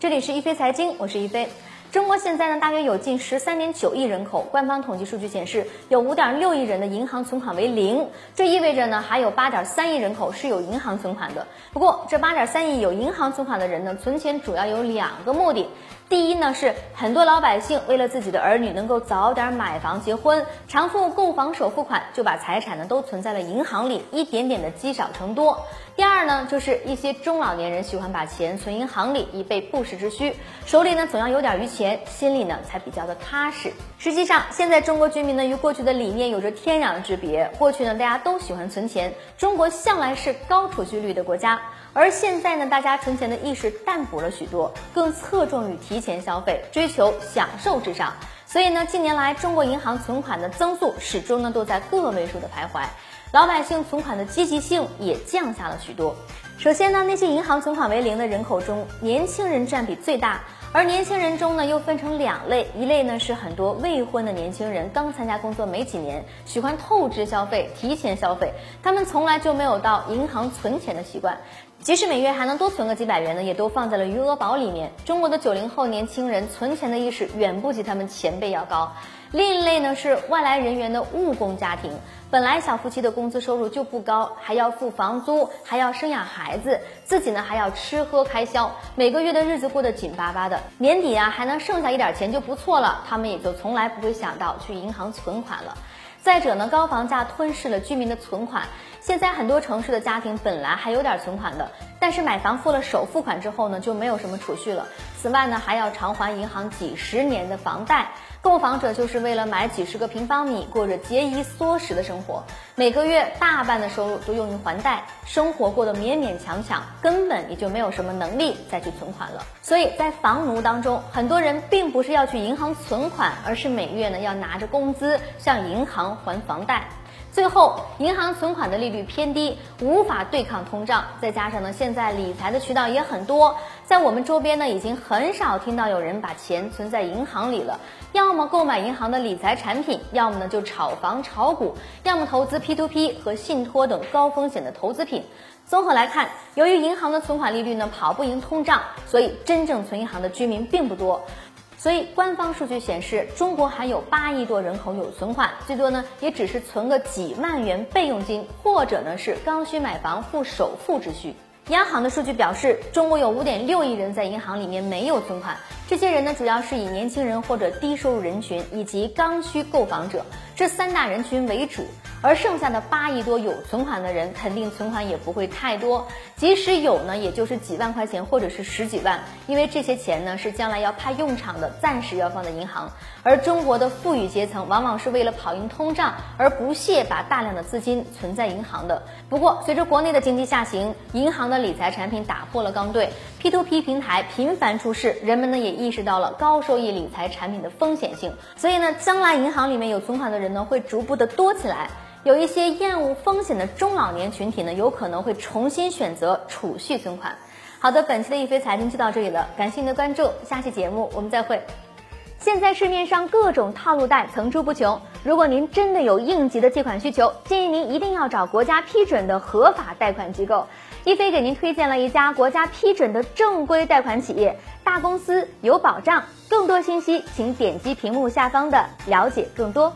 这里是一飞财经，我是一飞。中国现在呢，大约有近十三点九亿人口。官方统计数据显示，有五点六亿人的银行存款为零，这意味着呢，还有八点三亿人口是有银行存款的。不过，这八点三亿有银行存款的人呢，存钱主要有两个目的。第一呢，是很多老百姓为了自己的儿女能够早点买房结婚，偿付购房首付款，就把财产呢都存在了银行里，一点点的积少成多。第二呢，就是一些中老年人喜欢把钱存银行里，以备不时之需，手里呢总要有点余钱，钱心里呢才比较的踏实。实际上，现在中国居民呢与过去的理念有着天壤之别。过去呢，大家都喜欢存钱，中国向来是高储蓄率的国家，而现在呢，大家存钱的意识淡薄了许多，更侧重于提前消费，追求享受至上。所以呢，近年来中国银行存款的增速始终呢都在个位数的徘徊。老百姓存款的积极性也降下了许多。首先呢，那些银行存款为零的人口中，年轻人占比最大。而年轻人中呢，又分成两类，一类呢是很多未婚的年轻人，刚参加工作没几年，喜欢透支消费、提前消费，他们从来就没有到银行存钱的习惯，即使每月还能多存个几百元呢，也都放在了余额宝里面。中国的九零后年轻人存钱的意识远不及他们前辈要高。另一类呢是外来人员的务工家庭，本来小夫妻的工资收入就不高，还要付房租，还要生养孩子，自己呢还要吃喝开销，每个月的日子过得紧巴巴的，年底啊还能剩下一点钱就不错了，他们也就从来不会想到去银行存款了。再者呢，高房价吞噬了居民的存款。现在很多城市的家庭本来还有点存款的，但是买房付了首付款之后呢，就没有什么储蓄了。此外呢，还要偿还银行几十年的房贷。购房者就是为了买几十个平方米，过着节衣缩食的生活，每个月大半的收入都用于还贷，生活过得勉勉强强，根本也就没有什么能力再去存款了。所以在房奴当中，很多人并不是要去银行存款，而是每月呢要拿着工资向银行还房贷。最后，银行存款的利率偏低，无法对抗通胀。再加上呢，现在理财的渠道也很多，在我们周边呢，已经很少听到有人把钱存在银行里了。要么购买银行的理财产品，要么呢就炒房炒股，要么投资 P to P 和信托等高风险的投资品。综合来看，由于银行的存款利率呢跑不赢通胀，所以真正存银行的居民并不多。所以，官方数据显示，中国还有八亿多人口有存款，最多呢也只是存个几万元备用金，或者呢是刚需买房付首付之需。央行的数据表示，中国有五点六亿人在银行里面没有存款，这些人呢主要是以年轻人或者低收入人群以及刚需购房者这三大人群为主。而剩下的八亿多有存款的人，肯定存款也不会太多，即使有呢，也就是几万块钱或者是十几万，因为这些钱呢是将来要派用场的，暂时要放在银行。而中国的富裕阶层往往是为了跑赢通胀而不屑把大量的资金存在银行的。不过，随着国内的经济下行，银行的理财产品打破了刚兑，P to P 平台频繁出事，人们呢也意识到了高收益理财产品的风险性，所以呢，将来银行里面有存款的人呢会逐步的多起来。有一些厌恶风险的中老年群体呢，有可能会重新选择储蓄存款。好的，本期的易飞财经就到这里了，感谢您的关注，下期节目我们再会。现在市面上各种套路贷层出不穷，如果您真的有应急的借款需求，建议您一定要找国家批准的合法贷款机构。一飞给您推荐了一家国家批准的正规贷款企业，大公司有保障。更多信息请点击屏幕下方的了解更多。